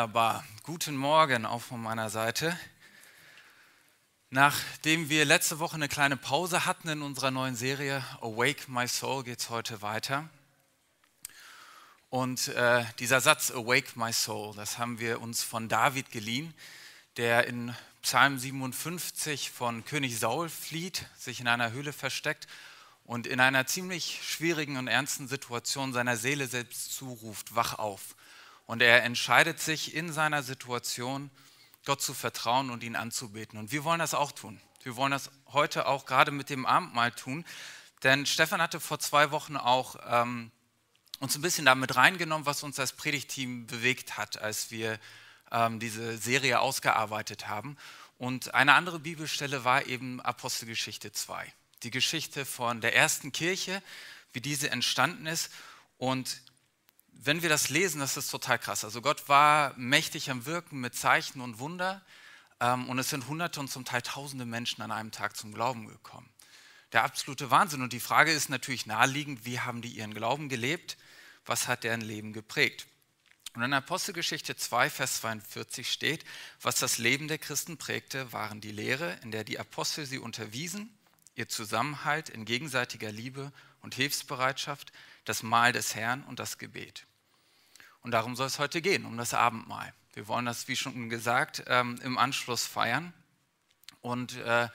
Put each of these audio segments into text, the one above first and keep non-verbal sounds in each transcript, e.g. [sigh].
Wunderbar. Guten Morgen auch von meiner Seite. Nachdem wir letzte Woche eine kleine Pause hatten in unserer neuen Serie Awake My Soul, geht es heute weiter. Und äh, dieser Satz Awake My Soul, das haben wir uns von David geliehen, der in Psalm 57 von König Saul flieht, sich in einer Höhle versteckt und in einer ziemlich schwierigen und ernsten Situation seiner Seele selbst zuruft, wach auf. Und er entscheidet sich in seiner Situation, Gott zu vertrauen und ihn anzubeten. Und wir wollen das auch tun. Wir wollen das heute auch gerade mit dem Abendmahl tun. Denn Stefan hatte vor zwei Wochen auch ähm, uns ein bisschen damit reingenommen, was uns als Predigteam bewegt hat, als wir ähm, diese Serie ausgearbeitet haben. Und eine andere Bibelstelle war eben Apostelgeschichte 2. Die Geschichte von der ersten Kirche, wie diese entstanden ist. Und wenn wir das lesen, das ist total krass. Also Gott war mächtig am Wirken mit Zeichen und Wunder ähm, und es sind Hunderte und zum Teil Tausende Menschen an einem Tag zum Glauben gekommen. Der absolute Wahnsinn. Und die Frage ist natürlich naheliegend, wie haben die ihren Glauben gelebt? Was hat deren Leben geprägt? Und in Apostelgeschichte 2, Vers 42 steht, was das Leben der Christen prägte, waren die Lehre, in der die Apostel sie unterwiesen, ihr Zusammenhalt in gegenseitiger Liebe und Hilfsbereitschaft, das Mahl des Herrn und das Gebet. Und darum soll es heute gehen, um das Abendmahl. Wir wollen das, wie schon gesagt, ähm, im Anschluss feiern. Und äh,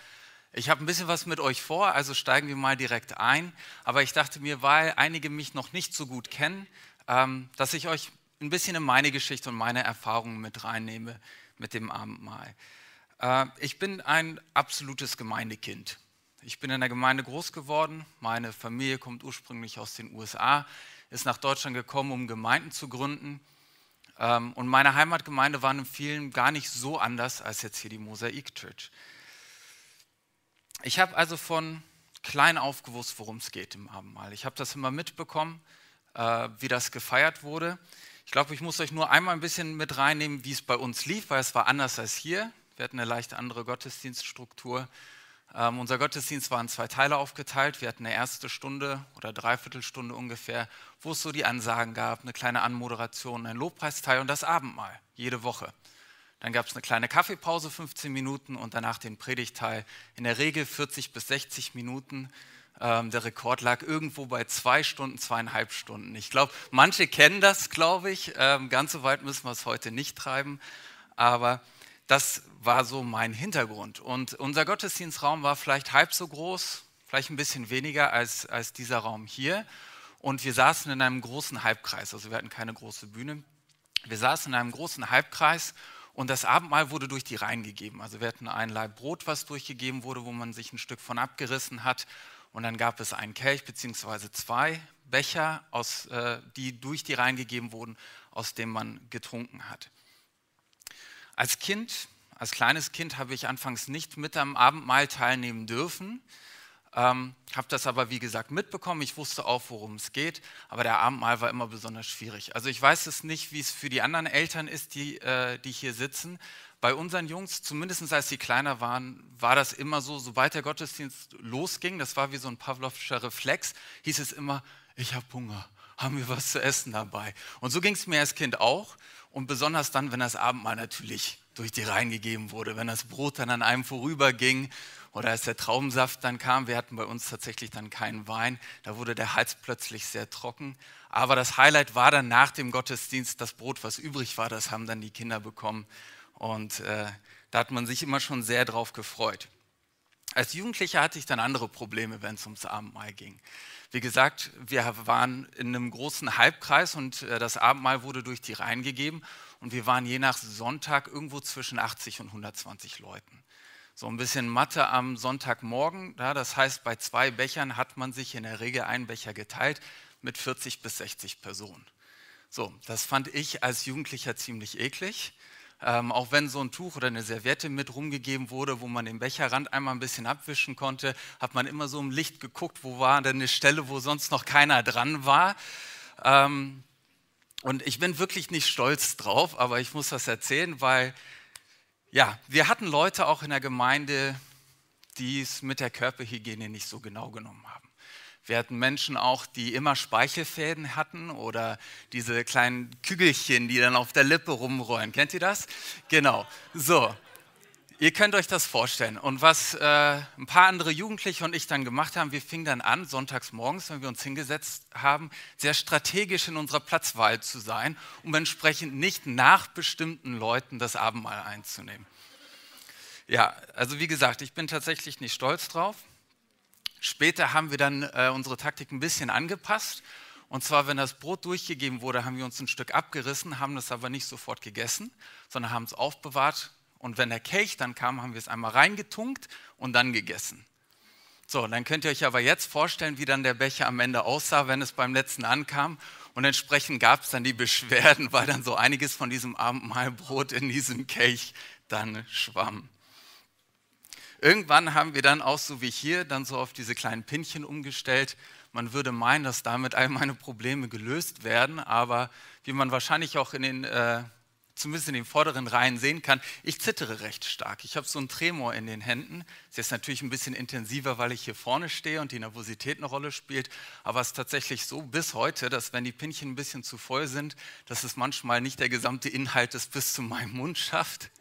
ich habe ein bisschen was mit euch vor, also steigen wir mal direkt ein. Aber ich dachte mir, weil einige mich noch nicht so gut kennen, ähm, dass ich euch ein bisschen in meine Geschichte und meine Erfahrungen mit reinnehme mit dem Abendmahl. Äh, ich bin ein absolutes Gemeindekind. Ich bin in der Gemeinde groß geworden. Meine Familie kommt ursprünglich aus den USA ist nach Deutschland gekommen, um Gemeinden zu gründen. Ähm, und meine Heimatgemeinde war in vielen gar nicht so anders als jetzt hier die Mosaik Church. Ich habe also von klein auf gewusst, worum es geht im Abendmahl. Ich habe das immer mitbekommen, äh, wie das gefeiert wurde. Ich glaube, ich muss euch nur einmal ein bisschen mit reinnehmen, wie es bei uns lief, weil es war anders als hier. Wir hatten eine leicht andere Gottesdienststruktur. Ähm, unser Gottesdienst war in zwei Teile aufgeteilt. Wir hatten eine erste Stunde oder Dreiviertelstunde ungefähr, wo es so die Ansagen gab, eine kleine Anmoderation, ein Lobpreisteil und das Abendmahl jede Woche. Dann gab es eine kleine Kaffeepause, 15 Minuten und danach den Predigteil. In der Regel 40 bis 60 Minuten. Ähm, der Rekord lag irgendwo bei zwei Stunden, zweieinhalb Stunden. Ich glaube, manche kennen das, glaube ich. Ähm, ganz so weit müssen wir es heute nicht treiben. Aber das war so mein Hintergrund. Und unser Gottesdienstraum war vielleicht halb so groß, vielleicht ein bisschen weniger als, als dieser Raum hier. Und wir saßen in einem großen Halbkreis, also wir hatten keine große Bühne. Wir saßen in einem großen Halbkreis und das Abendmahl wurde durch die Reihen gegeben. Also wir hatten ein Leib Brot, was durchgegeben wurde, wo man sich ein Stück von abgerissen hat. Und dann gab es einen Kelch bzw. zwei Becher, aus, äh, die durch die Reihen gegeben wurden, aus dem man getrunken hat. Als Kind, als kleines Kind habe ich anfangs nicht mit am Abendmahl teilnehmen dürfen, ähm, habe das aber wie gesagt mitbekommen. Ich wusste auch, worum es geht, aber der Abendmahl war immer besonders schwierig. Also ich weiß es nicht, wie es für die anderen Eltern ist, die, äh, die hier sitzen. Bei unseren Jungs, zumindest als sie kleiner waren, war das immer so, sobald der Gottesdienst losging, das war wie so ein Pavlovscher Reflex, hieß es immer, ich habe Hunger, haben wir was zu essen dabei. Und so ging es mir als Kind auch. Und besonders dann, wenn das Abendmahl natürlich durch die Reihen gegeben wurde, wenn das Brot dann an einem vorüberging oder als der Traubensaft dann kam. Wir hatten bei uns tatsächlich dann keinen Wein. Da wurde der Hals plötzlich sehr trocken. Aber das Highlight war dann nach dem Gottesdienst das Brot, was übrig war. Das haben dann die Kinder bekommen. Und äh, da hat man sich immer schon sehr drauf gefreut. Als Jugendlicher hatte ich dann andere Probleme, wenn es ums Abendmahl ging. Wie gesagt, wir waren in einem großen Halbkreis und äh, das Abendmahl wurde durch die Reihen gegeben und wir waren je nach Sonntag irgendwo zwischen 80 und 120 Leuten. So ein bisschen Mathe am Sonntagmorgen, das heißt, bei zwei Bechern hat man sich in der Regel einen Becher geteilt mit 40 bis 60 Personen. So, das fand ich als Jugendlicher ziemlich eklig. Ähm, auch wenn so ein Tuch oder eine Serviette mit rumgegeben wurde, wo man den Becherrand einmal ein bisschen abwischen konnte, hat man immer so im Licht geguckt, wo war denn eine Stelle, wo sonst noch keiner dran war. Ähm, und ich bin wirklich nicht stolz drauf, aber ich muss das erzählen, weil ja, wir hatten Leute auch in der Gemeinde, die es mit der Körperhygiene nicht so genau genommen haben. Wir hatten Menschen auch, die immer Speichelfäden hatten oder diese kleinen Kügelchen, die dann auf der Lippe rumrollen. Kennt ihr das? Genau. So, Ihr könnt euch das vorstellen. Und was äh, ein paar andere Jugendliche und ich dann gemacht haben, wir fingen dann an, sonntags morgens, wenn wir uns hingesetzt haben, sehr strategisch in unserer Platzwahl zu sein, um entsprechend nicht nach bestimmten Leuten das Abendmahl einzunehmen. Ja, also wie gesagt, ich bin tatsächlich nicht stolz drauf. Später haben wir dann äh, unsere Taktik ein bisschen angepasst. Und zwar, wenn das Brot durchgegeben wurde, haben wir uns ein Stück abgerissen, haben das aber nicht sofort gegessen, sondern haben es aufbewahrt und wenn der Kelch dann kam, haben wir es einmal reingetunkt und dann gegessen. So, dann könnt ihr euch aber jetzt vorstellen, wie dann der Becher am Ende aussah, wenn es beim letzten ankam. Und entsprechend gab es dann die Beschwerden, [laughs] weil dann so einiges von diesem Abendmahlbrot in diesem Kelch dann schwamm. Irgendwann haben wir dann auch so wie hier dann so auf diese kleinen Pinchen umgestellt. Man würde meinen, dass damit all meine Probleme gelöst werden, aber wie man wahrscheinlich auch in den äh, zumindest in den vorderen Reihen sehen kann, ich zittere recht stark. Ich habe so einen Tremor in den Händen. Es ist natürlich ein bisschen intensiver, weil ich hier vorne stehe und die Nervosität eine Rolle spielt. Aber es ist tatsächlich so bis heute, dass wenn die Pinchen ein bisschen zu voll sind, dass es manchmal nicht der gesamte Inhalt es bis zu meinem Mund schafft.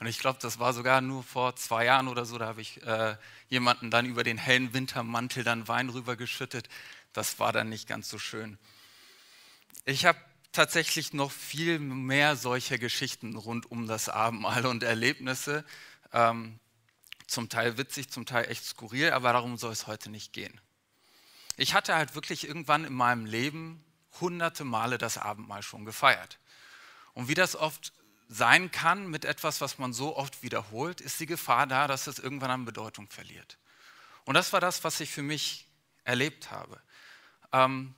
Und ich glaube, das war sogar nur vor zwei Jahren oder so, da habe ich äh, jemanden dann über den hellen Wintermantel dann Wein rübergeschüttet. Das war dann nicht ganz so schön. Ich habe tatsächlich noch viel mehr solcher Geschichten rund um das Abendmahl und Erlebnisse. Ähm, zum Teil witzig, zum Teil echt skurril, aber darum soll es heute nicht gehen. Ich hatte halt wirklich irgendwann in meinem Leben hunderte Male das Abendmahl schon gefeiert. Und wie das oft sein kann mit etwas, was man so oft wiederholt, ist die Gefahr da, dass es irgendwann an Bedeutung verliert. Und das war das, was ich für mich erlebt habe. Ähm,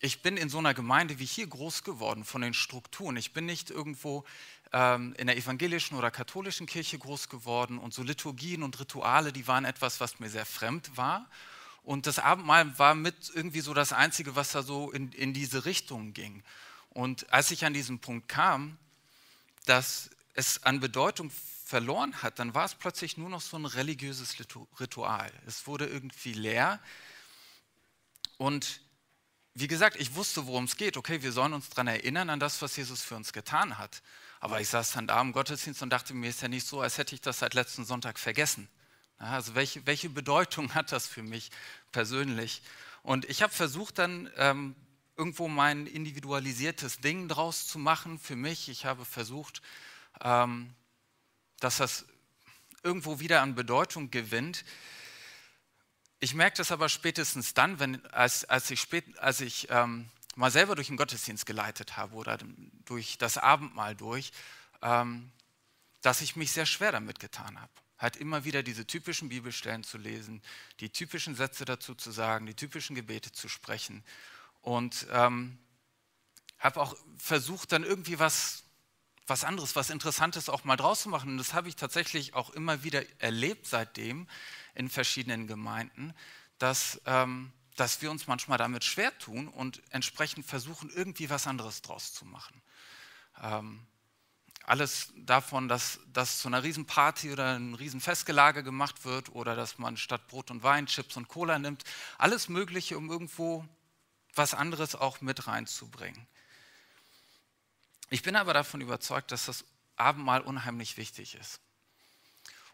ich bin in so einer Gemeinde wie hier groß geworden von den Strukturen. Ich bin nicht irgendwo ähm, in der evangelischen oder katholischen Kirche groß geworden und so Liturgien und Rituale, die waren etwas, was mir sehr fremd war. Und das Abendmahl war mit irgendwie so das Einzige, was da so in, in diese Richtung ging. Und als ich an diesen Punkt kam, dass es an Bedeutung verloren hat, dann war es plötzlich nur noch so ein religiöses Ritual. Es wurde irgendwie leer. Und wie gesagt, ich wusste, worum es geht. Okay, wir sollen uns daran erinnern, an das, was Jesus für uns getan hat. Aber ich saß dann da im Gottesdienst und dachte mir, ist ja nicht so, als hätte ich das seit letzten Sonntag vergessen. Also welche, welche Bedeutung hat das für mich persönlich? Und ich habe versucht dann ähm, irgendwo mein individualisiertes Ding draus zu machen für mich. Ich habe versucht, ähm, dass das irgendwo wieder an Bedeutung gewinnt. Ich merke das aber spätestens dann, wenn, als, als ich, spät, als ich ähm, mal selber durch den Gottesdienst geleitet habe oder durch das Abendmahl durch, ähm, dass ich mich sehr schwer damit getan habe. Halt immer wieder diese typischen Bibelstellen zu lesen, die typischen Sätze dazu zu sagen, die typischen Gebete zu sprechen. Und ähm, habe auch versucht, dann irgendwie was, was anderes, was Interessantes auch mal draus zu machen. Und das habe ich tatsächlich auch immer wieder erlebt seitdem, in verschiedenen Gemeinden, dass, ähm, dass wir uns manchmal damit schwer tun und entsprechend versuchen, irgendwie was anderes draus zu machen. Ähm, alles davon, dass, dass zu einer Riesenparty oder ein Riesenfestgelage gemacht wird oder dass man statt Brot und Wein Chips und Cola nimmt. Alles Mögliche, um irgendwo was anderes auch mit reinzubringen. Ich bin aber davon überzeugt, dass das Abendmahl unheimlich wichtig ist.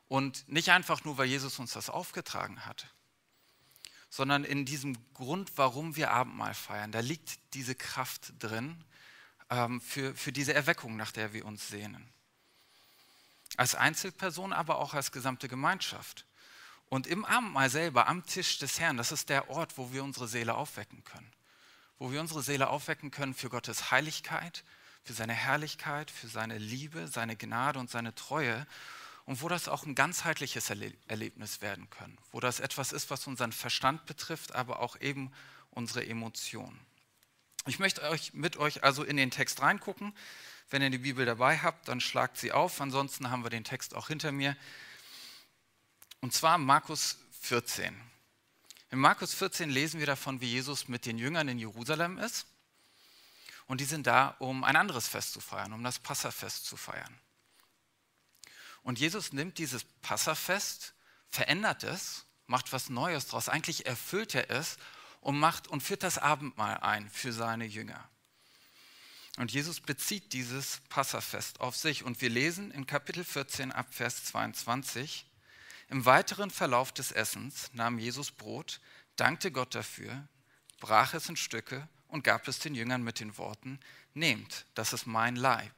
Und nicht einfach nur, weil Jesus uns das aufgetragen hat, sondern in diesem Grund, warum wir Abendmahl feiern. Da liegt diese Kraft drin ähm, für, für diese Erweckung, nach der wir uns sehnen. Als Einzelperson, aber auch als gesamte Gemeinschaft. Und im Abendmahl selber, am Tisch des Herrn, das ist der Ort, wo wir unsere Seele aufwecken können. Wo wir unsere Seele aufwecken können für Gottes Heiligkeit, für seine Herrlichkeit, für seine Liebe, seine Gnade und seine Treue und wo das auch ein ganzheitliches Erlebnis werden kann, wo das etwas ist, was unseren Verstand betrifft, aber auch eben unsere Emotionen. Ich möchte euch mit euch also in den Text reingucken. Wenn ihr die Bibel dabei habt, dann schlagt sie auf. Ansonsten haben wir den Text auch hinter mir. Und zwar Markus 14. In Markus 14 lesen wir davon, wie Jesus mit den Jüngern in Jerusalem ist. Und die sind da, um ein anderes Fest zu feiern, um das Passafest zu feiern. Und Jesus nimmt dieses Passafest, verändert es, macht was Neues draus. Eigentlich erfüllt er es und macht und führt das Abendmahl ein für seine Jünger. Und Jesus bezieht dieses Passafest auf sich. Und wir lesen in Kapitel 14 ab Vers 22, im weiteren Verlauf des Essens nahm Jesus Brot, dankte Gott dafür, brach es in Stücke und gab es den Jüngern mit den Worten, nehmt, das ist mein Leib.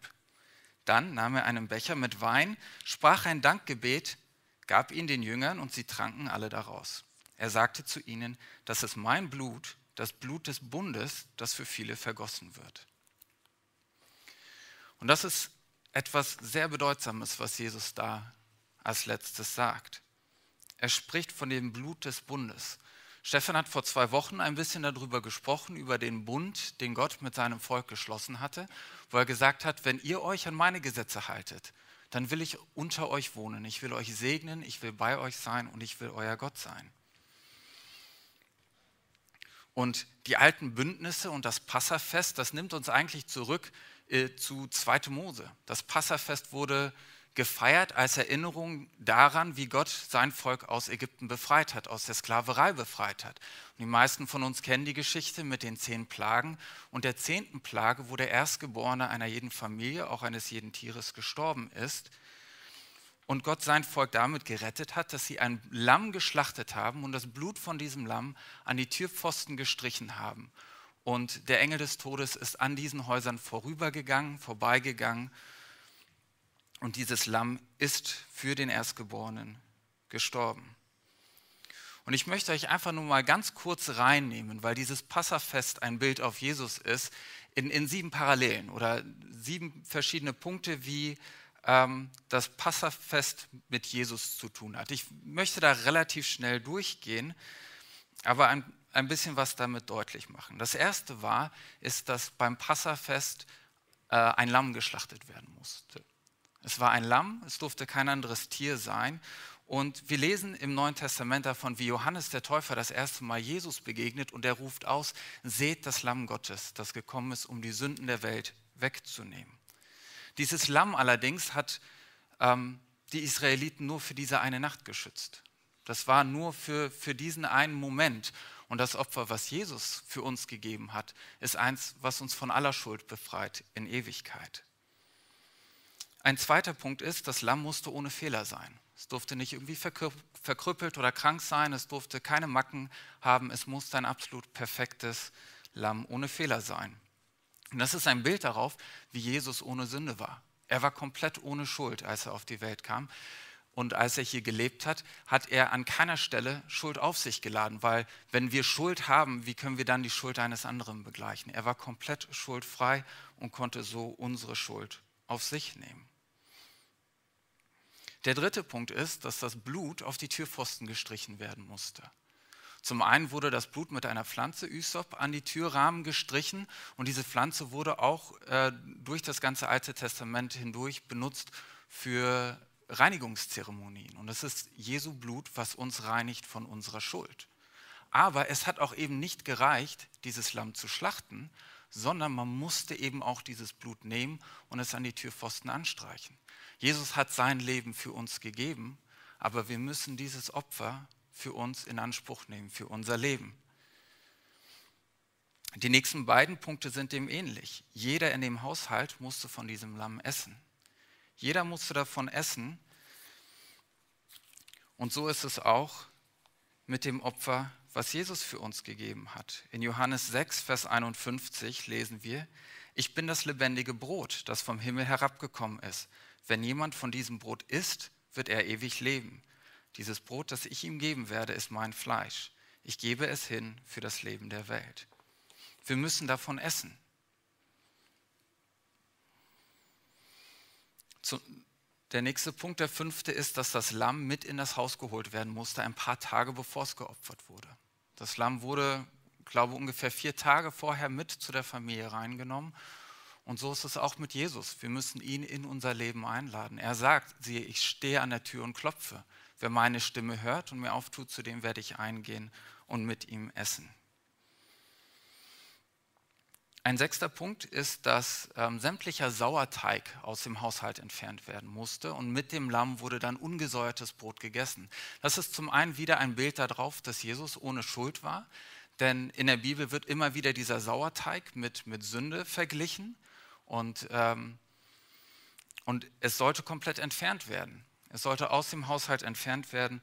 Dann nahm er einen Becher mit Wein, sprach ein Dankgebet, gab ihn den Jüngern und sie tranken alle daraus. Er sagte zu ihnen, das ist mein Blut, das Blut des Bundes, das für viele vergossen wird. Und das ist etwas sehr Bedeutsames, was Jesus da als letztes sagt. Er spricht von dem Blut des Bundes. Stefan hat vor zwei Wochen ein bisschen darüber gesprochen, über den Bund, den Gott mit seinem Volk geschlossen hatte, wo er gesagt hat, wenn ihr euch an meine Gesetze haltet, dann will ich unter euch wohnen, ich will euch segnen, ich will bei euch sein und ich will euer Gott sein. Und die alten Bündnisse und das Passafest, das nimmt uns eigentlich zurück äh, zu 2. Mose. Das Passafest wurde gefeiert als Erinnerung daran, wie Gott sein Volk aus Ägypten befreit hat, aus der Sklaverei befreit hat. Und die meisten von uns kennen die Geschichte mit den zehn Plagen und der zehnten Plage, wo der Erstgeborene einer jeden Familie, auch eines jeden Tieres gestorben ist. Und Gott sein Volk damit gerettet hat, dass sie ein Lamm geschlachtet haben und das Blut von diesem Lamm an die Türpfosten gestrichen haben. Und der Engel des Todes ist an diesen Häusern vorübergegangen, vorbeigegangen und dieses Lamm ist für den Erstgeborenen gestorben. Und ich möchte euch einfach nur mal ganz kurz reinnehmen, weil dieses Passafest ein Bild auf Jesus ist, in, in sieben Parallelen oder sieben verschiedene Punkte, wie ähm, das Passafest mit Jesus zu tun hat. Ich möchte da relativ schnell durchgehen, aber ein, ein bisschen was damit deutlich machen. Das erste war, ist, dass beim Passafest äh, ein Lamm geschlachtet werden musste. Es war ein Lamm, es durfte kein anderes Tier sein. Und wir lesen im Neuen Testament davon, wie Johannes der Täufer das erste Mal Jesus begegnet und er ruft aus, seht das Lamm Gottes, das gekommen ist, um die Sünden der Welt wegzunehmen. Dieses Lamm allerdings hat ähm, die Israeliten nur für diese eine Nacht geschützt. Das war nur für, für diesen einen Moment. Und das Opfer, was Jesus für uns gegeben hat, ist eins, was uns von aller Schuld befreit in Ewigkeit. Ein zweiter Punkt ist, das Lamm musste ohne Fehler sein. Es durfte nicht irgendwie verkrüppelt oder krank sein, es durfte keine Macken haben, es musste ein absolut perfektes Lamm ohne Fehler sein. Und das ist ein Bild darauf, wie Jesus ohne Sünde war. Er war komplett ohne Schuld, als er auf die Welt kam. Und als er hier gelebt hat, hat er an keiner Stelle Schuld auf sich geladen, weil wenn wir Schuld haben, wie können wir dann die Schuld eines anderen begleichen? Er war komplett schuldfrei und konnte so unsere Schuld auf sich nehmen. Der dritte Punkt ist, dass das Blut auf die Türpfosten gestrichen werden musste. Zum einen wurde das Blut mit einer Pflanze Ysop an die Türrahmen gestrichen und diese Pflanze wurde auch äh, durch das ganze Alte Testament hindurch benutzt für Reinigungszeremonien. Und es ist Jesu Blut, was uns reinigt von unserer Schuld. Aber es hat auch eben nicht gereicht, dieses Lamm zu schlachten, sondern man musste eben auch dieses Blut nehmen und es an die Türpfosten anstreichen. Jesus hat sein Leben für uns gegeben, aber wir müssen dieses Opfer für uns in Anspruch nehmen, für unser Leben. Die nächsten beiden Punkte sind dem ähnlich. Jeder in dem Haushalt musste von diesem Lamm essen. Jeder musste davon essen. Und so ist es auch mit dem Opfer, was Jesus für uns gegeben hat. In Johannes 6, Vers 51 lesen wir, ich bin das lebendige Brot, das vom Himmel herabgekommen ist. Wenn jemand von diesem Brot isst, wird er ewig leben. Dieses Brot, das ich ihm geben werde, ist mein Fleisch. Ich gebe es hin für das Leben der Welt. Wir müssen davon essen. der nächste Punkt, der fünfte, ist, dass das Lamm mit in das Haus geholt werden musste, ein paar Tage bevor es geopfert wurde. Das Lamm wurde, glaube ich, ungefähr vier Tage vorher mit zu der Familie reingenommen und so ist es auch mit Jesus. Wir müssen ihn in unser Leben einladen. Er sagt, siehe, ich stehe an der Tür und klopfe. Wer meine Stimme hört und mir auftut, zu dem werde ich eingehen und mit ihm essen. Ein sechster Punkt ist, dass ähm, sämtlicher Sauerteig aus dem Haushalt entfernt werden musste und mit dem Lamm wurde dann ungesäuertes Brot gegessen. Das ist zum einen wieder ein Bild darauf, dass Jesus ohne Schuld war, denn in der Bibel wird immer wieder dieser Sauerteig mit, mit Sünde verglichen und, ähm, und es sollte komplett entfernt werden. Es sollte aus dem Haushalt entfernt werden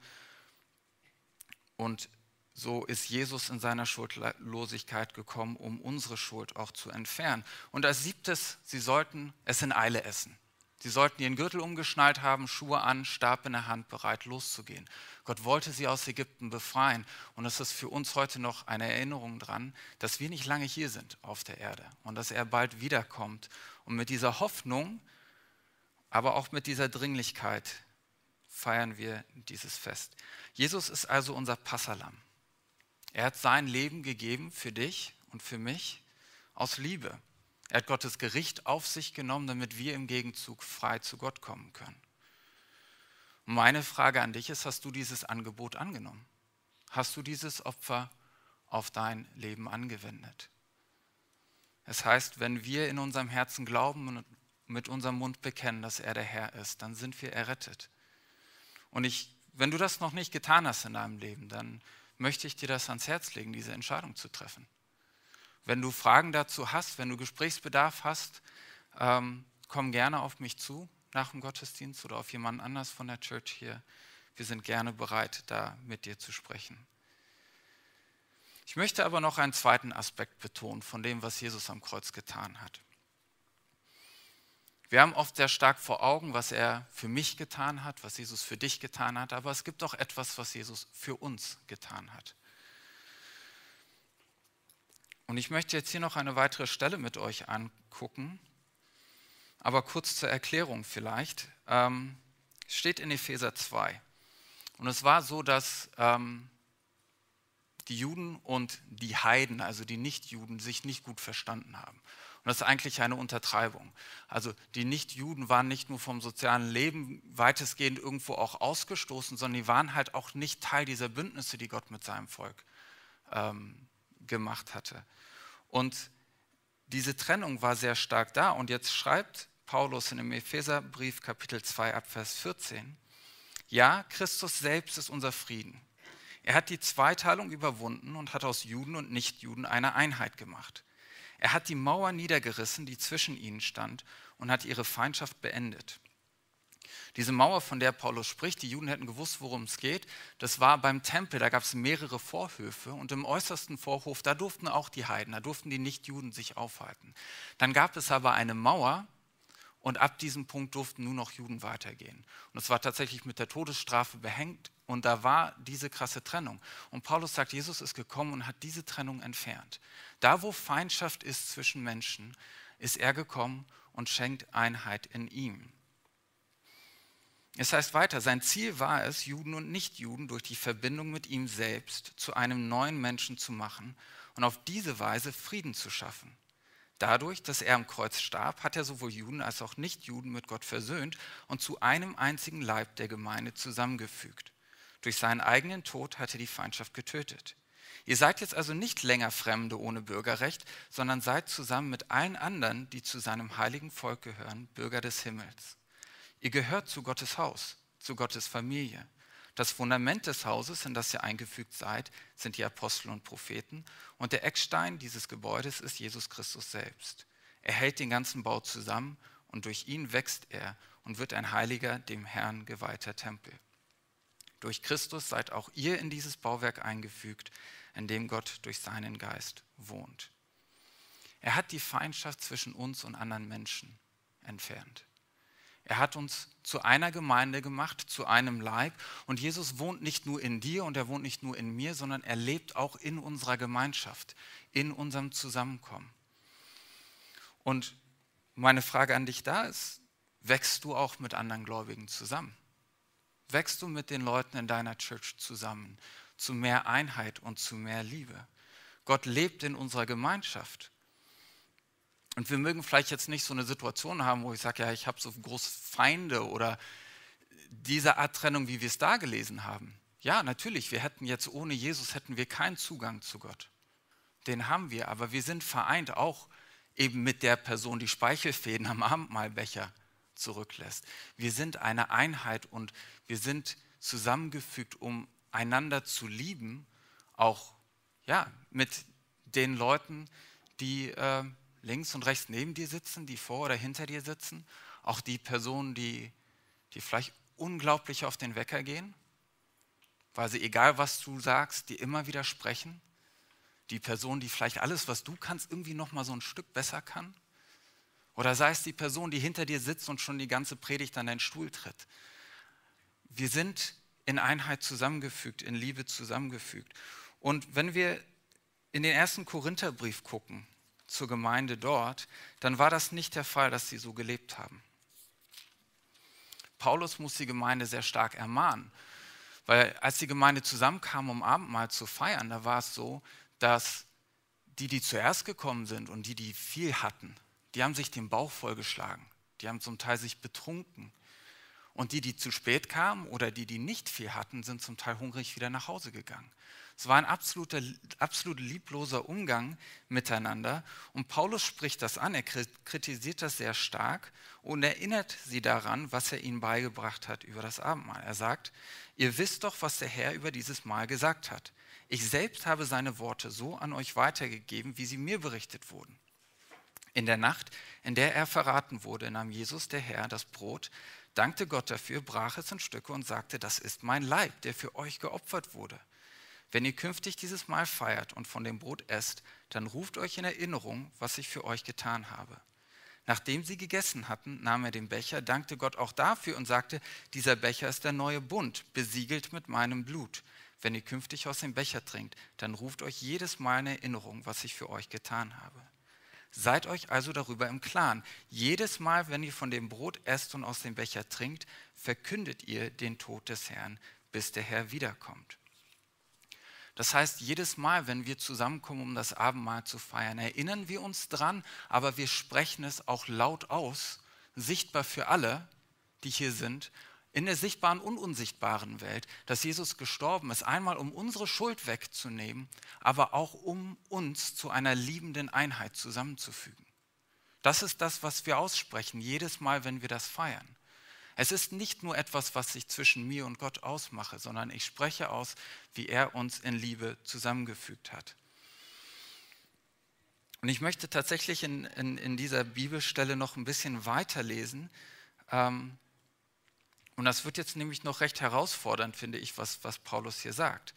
und so ist Jesus in seiner Schuldlosigkeit gekommen, um unsere Schuld auch zu entfernen. Und als siebtes, sie sollten es in Eile essen. Sie sollten ihren Gürtel umgeschnallt haben, Schuhe an, Stab in der Hand, bereit loszugehen. Gott wollte sie aus Ägypten befreien. Und es ist für uns heute noch eine Erinnerung dran, dass wir nicht lange hier sind auf der Erde und dass er bald wiederkommt. Und mit dieser Hoffnung, aber auch mit dieser Dringlichkeit feiern wir dieses Fest. Jesus ist also unser Passalam. Er hat sein Leben gegeben für dich und für mich aus Liebe. Er hat Gottes Gericht auf sich genommen, damit wir im Gegenzug frei zu Gott kommen können. Und meine Frage an dich ist, hast du dieses Angebot angenommen? Hast du dieses Opfer auf dein Leben angewendet? Es heißt, wenn wir in unserem Herzen glauben und mit unserem Mund bekennen, dass er der Herr ist, dann sind wir errettet. Und ich, wenn du das noch nicht getan hast in deinem Leben, dann möchte ich dir das ans Herz legen, diese Entscheidung zu treffen. Wenn du Fragen dazu hast, wenn du Gesprächsbedarf hast, ähm, komm gerne auf mich zu nach dem Gottesdienst oder auf jemanden anders von der Church hier. Wir sind gerne bereit, da mit dir zu sprechen. Ich möchte aber noch einen zweiten Aspekt betonen von dem, was Jesus am Kreuz getan hat. Wir haben oft sehr stark vor Augen, was er für mich getan hat, was Jesus für dich getan hat, aber es gibt auch etwas, was Jesus für uns getan hat. Und ich möchte jetzt hier noch eine weitere Stelle mit euch angucken, aber kurz zur Erklärung vielleicht. Ähm, steht in Epheser 2. Und es war so, dass ähm, die Juden und die Heiden, also die Nichtjuden, sich nicht gut verstanden haben. Und das ist eigentlich eine Untertreibung. Also die Nichtjuden waren nicht nur vom sozialen Leben weitestgehend irgendwo auch ausgestoßen, sondern die waren halt auch nicht Teil dieser Bündnisse, die Gott mit seinem Volk ähm, gemacht hatte. Und diese Trennung war sehr stark da. Und jetzt schreibt Paulus in dem Epheserbrief Kapitel 2 ab Vers 14, ja, Christus selbst ist unser Frieden. Er hat die Zweiteilung überwunden und hat aus Juden und Nichtjuden eine Einheit gemacht. Er hat die Mauer niedergerissen, die zwischen ihnen stand, und hat ihre Feindschaft beendet. Diese Mauer, von der Paulus spricht, die Juden hätten gewusst, worum es geht, das war beim Tempel, da gab es mehrere Vorhöfe und im äußersten Vorhof, da durften auch die Heiden, da durften die Nichtjuden sich aufhalten. Dann gab es aber eine Mauer und ab diesem Punkt durften nur noch Juden weitergehen. Und es war tatsächlich mit der Todesstrafe behängt und da war diese krasse Trennung. Und Paulus sagt, Jesus ist gekommen und hat diese Trennung entfernt. Da, wo Feindschaft ist zwischen Menschen, ist er gekommen und schenkt Einheit in ihm. Es heißt weiter, sein Ziel war es, Juden und Nichtjuden durch die Verbindung mit ihm selbst zu einem neuen Menschen zu machen und auf diese Weise Frieden zu schaffen. Dadurch, dass er am Kreuz starb, hat er sowohl Juden als auch Nichtjuden mit Gott versöhnt und zu einem einzigen Leib der Gemeinde zusammengefügt. Durch seinen eigenen Tod hat er die Feindschaft getötet. Ihr seid jetzt also nicht länger Fremde ohne Bürgerrecht, sondern seid zusammen mit allen anderen, die zu seinem heiligen Volk gehören, Bürger des Himmels. Ihr gehört zu Gottes Haus, zu Gottes Familie. Das Fundament des Hauses, in das ihr eingefügt seid, sind die Apostel und Propheten. Und der Eckstein dieses Gebäudes ist Jesus Christus selbst. Er hält den ganzen Bau zusammen und durch ihn wächst er und wird ein heiliger, dem Herrn geweihter Tempel. Durch Christus seid auch ihr in dieses Bauwerk eingefügt, in dem Gott durch seinen Geist wohnt. Er hat die Feindschaft zwischen uns und anderen Menschen entfernt. Er hat uns zu einer Gemeinde gemacht, zu einem Leib. Und Jesus wohnt nicht nur in dir und er wohnt nicht nur in mir, sondern er lebt auch in unserer Gemeinschaft, in unserem Zusammenkommen. Und meine Frage an dich da ist, wächst du auch mit anderen Gläubigen zusammen? wächst du mit den Leuten in deiner Church zusammen zu mehr Einheit und zu mehr Liebe. Gott lebt in unserer Gemeinschaft. Und wir mögen vielleicht jetzt nicht so eine Situation haben, wo ich sage, ja, ich habe so große Feinde oder diese Art Trennung, wie wir es da gelesen haben. Ja, natürlich, wir hätten jetzt ohne Jesus hätten wir keinen Zugang zu Gott. Den haben wir, aber wir sind vereint auch eben mit der Person, die Speichelfäden am Abendmahlbecher zurücklässt. Wir sind eine Einheit und wir sind zusammengefügt, um einander zu lieben, auch ja, mit den Leuten, die äh, links und rechts neben dir sitzen, die vor oder hinter dir sitzen, auch die Personen, die, die vielleicht unglaublich auf den Wecker gehen, weil sie, egal was du sagst, die immer widersprechen. Die Person, die vielleicht alles, was du kannst, irgendwie noch mal so ein Stück besser kann. Oder sei es die Person, die hinter dir sitzt und schon die ganze Predigt an deinen Stuhl tritt. Wir sind in Einheit zusammengefügt, in Liebe zusammengefügt. Und wenn wir in den ersten Korintherbrief gucken, zur Gemeinde dort, dann war das nicht der Fall, dass sie so gelebt haben. Paulus muss die Gemeinde sehr stark ermahnen, weil als die Gemeinde zusammenkam, um Abendmahl zu feiern, da war es so, dass die, die zuerst gekommen sind und die, die viel hatten, die haben sich den Bauch vollgeschlagen. Die haben zum Teil sich betrunken. Und die, die zu spät kamen oder die, die nicht viel hatten, sind zum Teil hungrig wieder nach Hause gegangen. Es war ein absoluter, absolut liebloser Umgang miteinander. Und Paulus spricht das an, er kritisiert das sehr stark und erinnert sie daran, was er ihnen beigebracht hat über das Abendmahl. Er sagt, ihr wisst doch, was der Herr über dieses Mahl gesagt hat. Ich selbst habe seine Worte so an euch weitergegeben, wie sie mir berichtet wurden. In der Nacht, in der er verraten wurde, nahm Jesus, der Herr, das Brot, dankte Gott dafür, brach es in Stücke und sagte, das ist mein Leib, der für euch geopfert wurde. Wenn ihr künftig dieses Mal feiert und von dem Brot esst, dann ruft euch in Erinnerung, was ich für euch getan habe. Nachdem sie gegessen hatten, nahm er den Becher, dankte Gott auch dafür und sagte, dieser Becher ist der neue Bund, besiegelt mit meinem Blut. Wenn ihr künftig aus dem Becher trinkt, dann ruft euch jedes Mal in Erinnerung, was ich für euch getan habe. Seid euch also darüber im Klaren. Jedes Mal, wenn ihr von dem Brot esst und aus dem Becher trinkt, verkündet ihr den Tod des Herrn, bis der Herr wiederkommt. Das heißt, jedes Mal, wenn wir zusammenkommen, um das Abendmahl zu feiern, erinnern wir uns dran, aber wir sprechen es auch laut aus, sichtbar für alle, die hier sind, in der sichtbaren und unsichtbaren Welt, dass Jesus gestorben ist, einmal um unsere Schuld wegzunehmen, aber auch um uns zu einer liebenden Einheit zusammenzufügen. Das ist das, was wir aussprechen, jedes Mal, wenn wir das feiern. Es ist nicht nur etwas, was ich zwischen mir und Gott ausmache, sondern ich spreche aus, wie er uns in Liebe zusammengefügt hat. Und ich möchte tatsächlich in, in, in dieser Bibelstelle noch ein bisschen weiterlesen. Ähm, und das wird jetzt nämlich noch recht herausfordernd, finde ich, was, was Paulus hier sagt.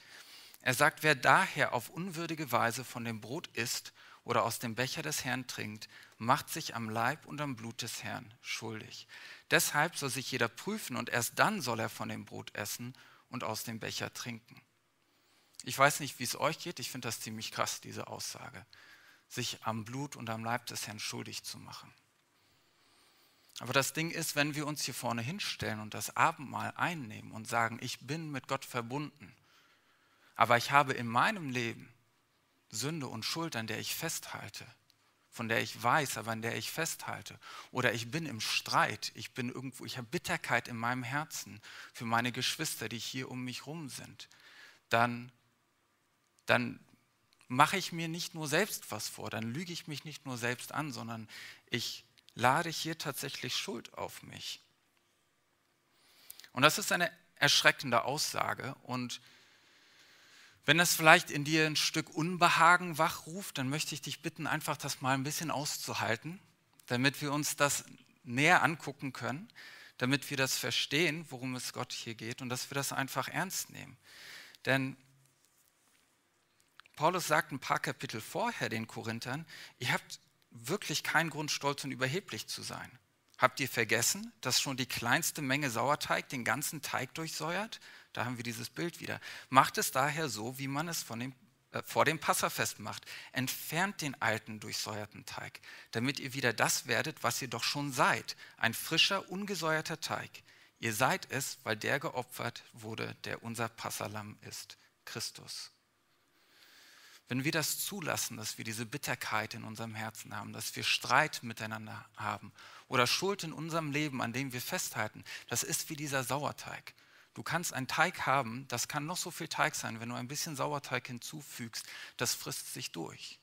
Er sagt, wer daher auf unwürdige Weise von dem Brot isst oder aus dem Becher des Herrn trinkt, macht sich am Leib und am Blut des Herrn schuldig. Deshalb soll sich jeder prüfen und erst dann soll er von dem Brot essen und aus dem Becher trinken. Ich weiß nicht, wie es euch geht, ich finde das ziemlich krass, diese Aussage, sich am Blut und am Leib des Herrn schuldig zu machen. Aber das Ding ist, wenn wir uns hier vorne hinstellen und das Abendmahl einnehmen und sagen, ich bin mit Gott verbunden, aber ich habe in meinem Leben Sünde und Schuld, an der ich festhalte, von der ich weiß, aber an der ich festhalte. Oder ich bin im Streit, ich bin irgendwo, ich habe Bitterkeit in meinem Herzen für meine Geschwister, die hier um mich rum sind. Dann, dann mache ich mir nicht nur selbst was vor, dann lüge ich mich nicht nur selbst an, sondern ich lade hier tatsächlich Schuld auf mich. Und das ist eine erschreckende Aussage und wenn das vielleicht in dir ein Stück Unbehagen wachruft, dann möchte ich dich bitten, einfach das mal ein bisschen auszuhalten, damit wir uns das näher angucken können, damit wir das verstehen, worum es Gott hier geht und dass wir das einfach ernst nehmen. Denn Paulus sagt ein paar Kapitel vorher den Korinthern, ihr habt wirklich keinen Grund, stolz und überheblich zu sein. Habt ihr vergessen, dass schon die kleinste Menge Sauerteig den ganzen Teig durchsäuert? Da haben wir dieses Bild wieder. Macht es daher so, wie man es dem, äh, vor dem Passafest macht. Entfernt den alten, durchsäuerten Teig, damit ihr wieder das werdet, was ihr doch schon seid. Ein frischer, ungesäuerter Teig. Ihr seid es, weil der geopfert wurde, der unser Passalam ist, Christus. Wenn wir das zulassen, dass wir diese Bitterkeit in unserem Herzen haben, dass wir Streit miteinander haben oder Schuld in unserem Leben, an dem wir festhalten, das ist wie dieser Sauerteig. Du kannst einen Teig haben, das kann noch so viel Teig sein, wenn du ein bisschen Sauerteig hinzufügst, das frisst sich durch.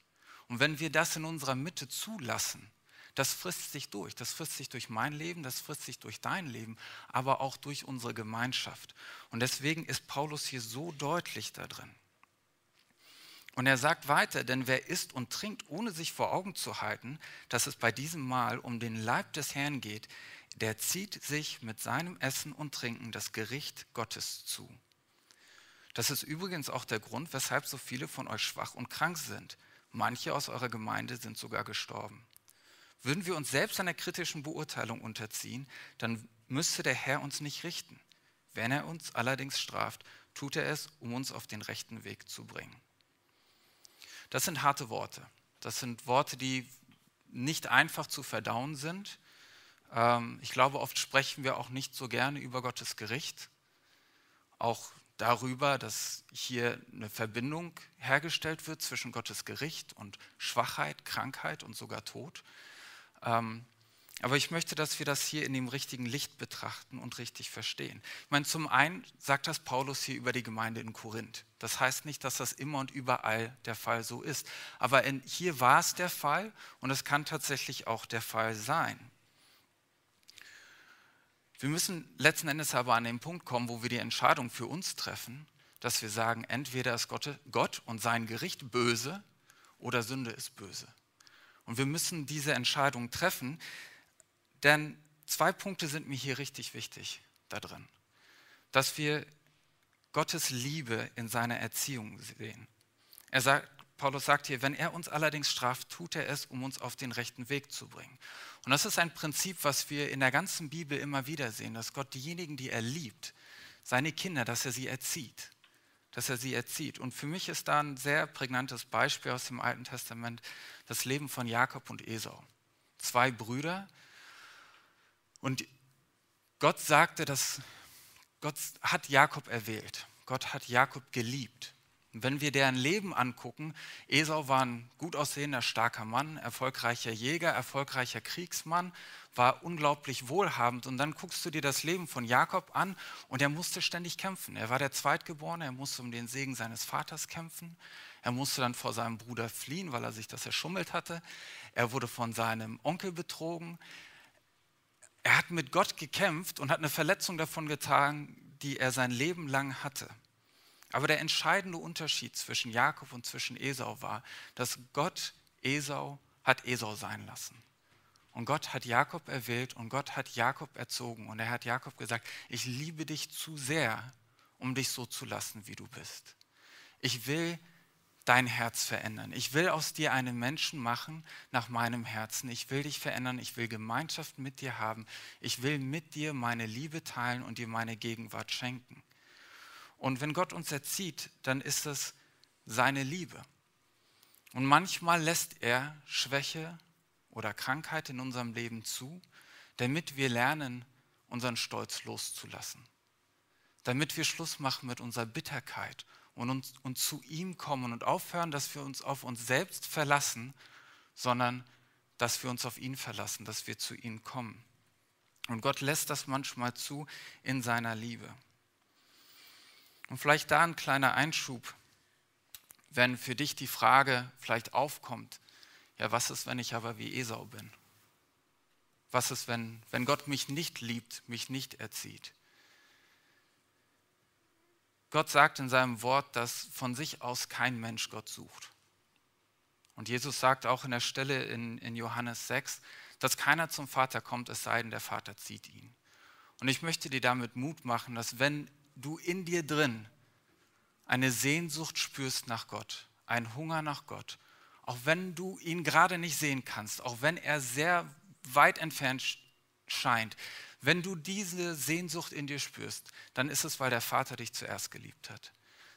Und wenn wir das in unserer Mitte zulassen, das frisst sich durch. Das frisst sich durch mein Leben, das frisst sich durch dein Leben, aber auch durch unsere Gemeinschaft. Und deswegen ist Paulus hier so deutlich da drin. Und er sagt weiter, denn wer isst und trinkt, ohne sich vor Augen zu halten, dass es bei diesem Mahl um den Leib des Herrn geht, der zieht sich mit seinem Essen und Trinken das Gericht Gottes zu. Das ist übrigens auch der Grund, weshalb so viele von euch schwach und krank sind. Manche aus eurer Gemeinde sind sogar gestorben. Würden wir uns selbst einer kritischen Beurteilung unterziehen, dann müsste der Herr uns nicht richten. Wenn er uns allerdings straft, tut er es, um uns auf den rechten Weg zu bringen. Das sind harte Worte. Das sind Worte, die nicht einfach zu verdauen sind. Ähm, ich glaube, oft sprechen wir auch nicht so gerne über Gottes Gericht. Auch darüber, dass hier eine Verbindung hergestellt wird zwischen Gottes Gericht und Schwachheit, Krankheit und sogar Tod. Ähm, aber ich möchte, dass wir das hier in dem richtigen Licht betrachten und richtig verstehen. Ich meine, zum einen sagt das Paulus hier über die Gemeinde in Korinth. Das heißt nicht, dass das immer und überall der Fall so ist. Aber in, hier war es der Fall und es kann tatsächlich auch der Fall sein. Wir müssen letzten Endes aber an den Punkt kommen, wo wir die Entscheidung für uns treffen, dass wir sagen, entweder ist Gott und sein Gericht böse oder Sünde ist böse. Und wir müssen diese Entscheidung treffen, denn zwei Punkte sind mir hier richtig wichtig da drin. Dass wir Gottes Liebe in seiner Erziehung sehen. Er sagt, Paulus sagt hier, wenn er uns allerdings straft, tut er es, um uns auf den rechten Weg zu bringen. Und das ist ein Prinzip, was wir in der ganzen Bibel immer wieder sehen, dass Gott diejenigen, die er liebt, seine Kinder, dass er sie erzieht. Dass er sie erzieht. Und für mich ist da ein sehr prägnantes Beispiel aus dem Alten Testament das Leben von Jakob und Esau. Zwei Brüder. Und Gott sagte, dass Gott hat Jakob erwählt. Gott hat Jakob geliebt. Und wenn wir deren Leben angucken, Esau war ein gut aussehender, starker Mann, erfolgreicher Jäger, erfolgreicher Kriegsmann, war unglaublich wohlhabend. Und dann guckst du dir das Leben von Jakob an und er musste ständig kämpfen. Er war der Zweitgeborene, er musste um den Segen seines Vaters kämpfen. Er musste dann vor seinem Bruder fliehen, weil er sich das erschummelt hatte. Er wurde von seinem Onkel betrogen. Er hat mit Gott gekämpft und hat eine Verletzung davon getragen, die er sein Leben lang hatte. Aber der entscheidende Unterschied zwischen Jakob und zwischen Esau war, dass Gott Esau hat Esau sein lassen. Und Gott hat Jakob erwählt und Gott hat Jakob erzogen. Und er hat Jakob gesagt, ich liebe dich zu sehr, um dich so zu lassen, wie du bist. Ich will dein Herz verändern. Ich will aus dir einen Menschen machen nach meinem Herzen. Ich will dich verändern. Ich will Gemeinschaft mit dir haben. Ich will mit dir meine Liebe teilen und dir meine Gegenwart schenken. Und wenn Gott uns erzieht, dann ist es seine Liebe. Und manchmal lässt er Schwäche oder Krankheit in unserem Leben zu, damit wir lernen, unseren Stolz loszulassen. Damit wir Schluss machen mit unserer Bitterkeit und, uns, und zu ihm kommen und aufhören, dass wir uns auf uns selbst verlassen, sondern dass wir uns auf ihn verlassen, dass wir zu ihm kommen. Und Gott lässt das manchmal zu in seiner Liebe. Und vielleicht da ein kleiner Einschub, wenn für dich die Frage vielleicht aufkommt, ja, was ist, wenn ich aber wie Esau bin? Was ist, wenn, wenn Gott mich nicht liebt, mich nicht erzieht? Gott sagt in seinem Wort, dass von sich aus kein Mensch Gott sucht. Und Jesus sagt auch in der Stelle in, in Johannes 6, dass keiner zum Vater kommt, es sei denn, der Vater zieht ihn. Und ich möchte dir damit Mut machen, dass wenn du in dir drin eine Sehnsucht spürst nach Gott, einen Hunger nach Gott, auch wenn du ihn gerade nicht sehen kannst, auch wenn er sehr weit entfernt scheint, wenn du diese Sehnsucht in dir spürst, dann ist es, weil der Vater dich zuerst geliebt hat.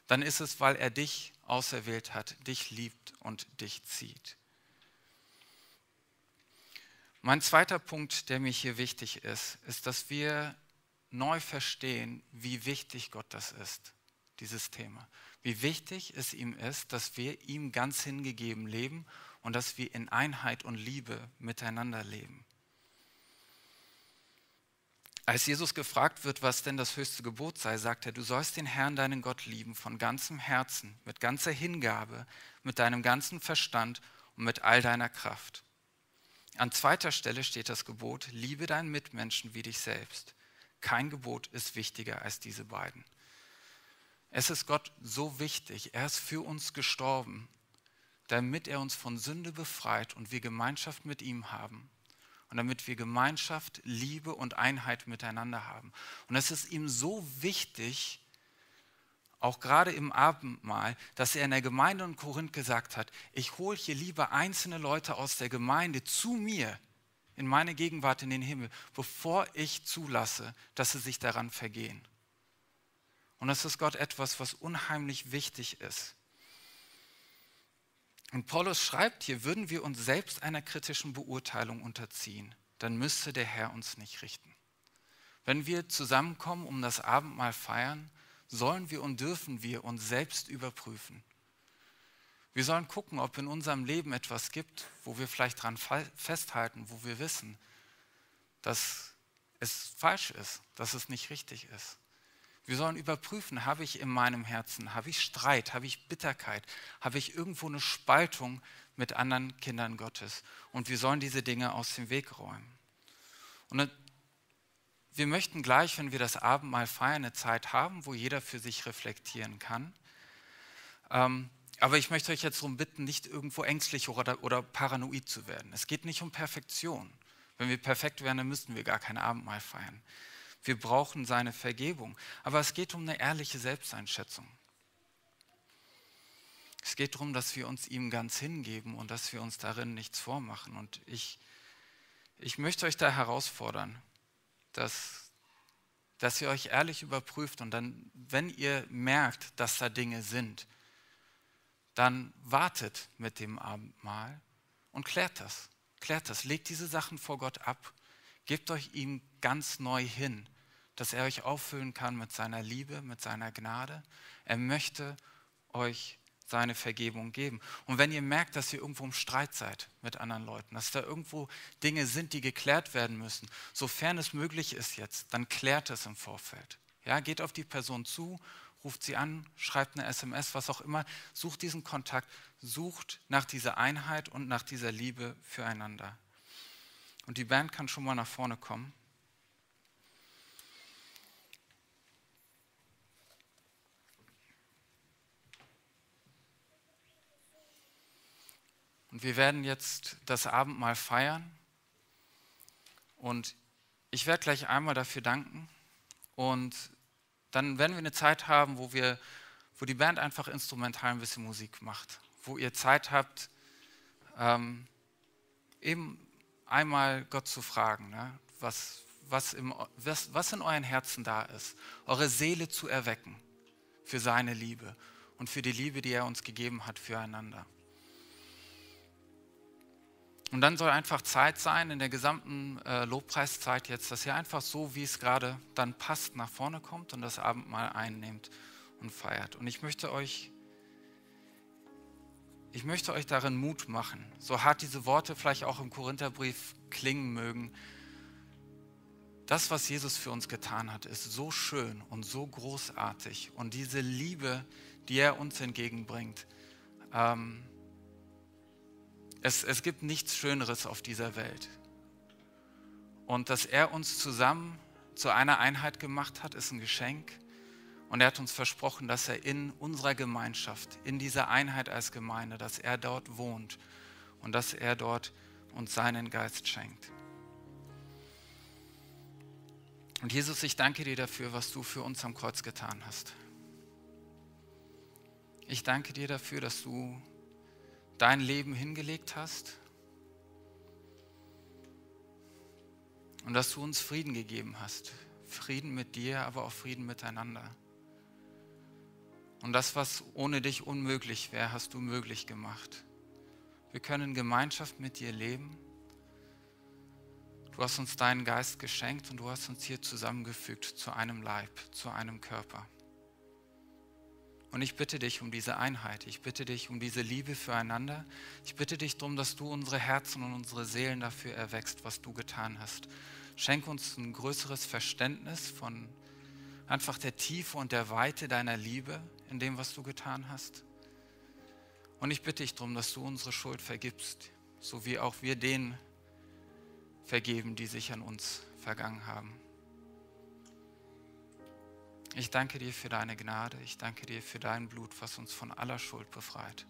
Dann ist es, weil er dich auserwählt hat, dich liebt und dich zieht. Mein zweiter Punkt, der mir hier wichtig ist, ist, dass wir neu verstehen, wie wichtig Gott das ist, dieses Thema. Wie wichtig es ihm ist, dass wir ihm ganz hingegeben leben und dass wir in Einheit und Liebe miteinander leben. Als Jesus gefragt wird, was denn das höchste Gebot sei, sagt er, du sollst den Herrn, deinen Gott lieben, von ganzem Herzen, mit ganzer Hingabe, mit deinem ganzen Verstand und mit all deiner Kraft. An zweiter Stelle steht das Gebot, liebe deinen Mitmenschen wie dich selbst. Kein Gebot ist wichtiger als diese beiden. Es ist Gott so wichtig. Er ist für uns gestorben, damit er uns von Sünde befreit und wir Gemeinschaft mit ihm haben. Und damit wir Gemeinschaft, Liebe und Einheit miteinander haben. Und es ist ihm so wichtig, auch gerade im Abendmahl, dass er in der Gemeinde in Korinth gesagt hat, ich hole hier lieber einzelne Leute aus der Gemeinde zu mir, in meine Gegenwart in den Himmel, bevor ich zulasse, dass sie sich daran vergehen. Und das ist Gott etwas, was unheimlich wichtig ist. Und Paulus schreibt hier, würden wir uns selbst einer kritischen Beurteilung unterziehen, dann müsste der Herr uns nicht richten. Wenn wir zusammenkommen, um das Abendmahl feiern, sollen wir und dürfen wir uns selbst überprüfen. Wir sollen gucken, ob in unserem Leben etwas gibt, wo wir vielleicht dran festhalten, wo wir wissen, dass es falsch ist, dass es nicht richtig ist. Wir sollen überprüfen, habe ich in meinem Herzen, habe ich Streit, habe ich Bitterkeit, habe ich irgendwo eine Spaltung mit anderen Kindern Gottes. Und wir sollen diese Dinge aus dem Weg räumen. Und wir möchten gleich, wenn wir das Abendmahl feiern, eine Zeit haben, wo jeder für sich reflektieren kann. Ähm, aber ich möchte euch jetzt darum bitten, nicht irgendwo ängstlich oder, oder paranoid zu werden. Es geht nicht um Perfektion. Wenn wir perfekt wären, dann müssten wir gar kein Abendmahl feiern. Wir brauchen seine Vergebung. Aber es geht um eine ehrliche Selbsteinschätzung. Es geht darum, dass wir uns ihm ganz hingeben und dass wir uns darin nichts vormachen. Und ich, ich möchte euch da herausfordern, dass, dass ihr euch ehrlich überprüft und dann, wenn ihr merkt, dass da Dinge sind, dann wartet mit dem Abendmahl und klärt das. Klärt das. Legt diese Sachen vor Gott ab. Gebt euch ihm ganz neu hin dass er euch auffüllen kann mit seiner Liebe, mit seiner Gnade. Er möchte euch seine Vergebung geben. Und wenn ihr merkt, dass ihr irgendwo im Streit seid mit anderen Leuten, dass da irgendwo Dinge sind, die geklärt werden müssen, sofern es möglich ist jetzt, dann klärt es im Vorfeld. Ja, geht auf die Person zu, ruft sie an, schreibt eine SMS, was auch immer, sucht diesen Kontakt, sucht nach dieser Einheit und nach dieser Liebe füreinander. Und die Band kann schon mal nach vorne kommen. Und wir werden jetzt das Abendmahl feiern. Und ich werde gleich einmal dafür danken. Und dann werden wir eine Zeit haben, wo, wir, wo die Band einfach instrumental ein bisschen Musik macht. Wo ihr Zeit habt, ähm, eben einmal Gott zu fragen, ne? was, was, im, was, was in euren Herzen da ist. Eure Seele zu erwecken für seine Liebe und für die Liebe, die er uns gegeben hat füreinander. Und dann soll einfach Zeit sein in der gesamten äh, Lobpreiszeit jetzt, dass ihr einfach so, wie es gerade dann passt, nach vorne kommt und das Abendmahl einnehmt und feiert. Und ich möchte euch, ich möchte euch darin Mut machen, so hart diese Worte vielleicht auch im Korintherbrief klingen mögen. Das, was Jesus für uns getan hat, ist so schön und so großartig. Und diese Liebe, die er uns entgegenbringt, ähm, es, es gibt nichts Schöneres auf dieser Welt. Und dass er uns zusammen zu einer Einheit gemacht hat, ist ein Geschenk. Und er hat uns versprochen, dass er in unserer Gemeinschaft, in dieser Einheit als Gemeinde, dass er dort wohnt und dass er dort uns seinen Geist schenkt. Und Jesus, ich danke dir dafür, was du für uns am Kreuz getan hast. Ich danke dir dafür, dass du dein Leben hingelegt hast und dass du uns Frieden gegeben hast. Frieden mit dir, aber auch Frieden miteinander. Und das, was ohne dich unmöglich wäre, hast du möglich gemacht. Wir können Gemeinschaft mit dir leben. Du hast uns deinen Geist geschenkt und du hast uns hier zusammengefügt zu einem Leib, zu einem Körper. Und ich bitte dich um diese Einheit. Ich bitte dich um diese Liebe füreinander. Ich bitte dich darum, dass du unsere Herzen und unsere Seelen dafür erwächst, was du getan hast. Schenk uns ein größeres Verständnis von einfach der Tiefe und der Weite deiner Liebe in dem, was du getan hast. Und ich bitte dich darum, dass du unsere Schuld vergibst, so wie auch wir denen vergeben, die sich an uns vergangen haben. Ich danke dir für deine Gnade. Ich danke dir für dein Blut, was uns von aller Schuld befreit.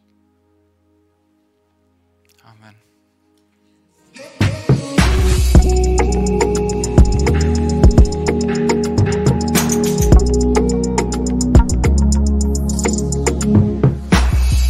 Amen.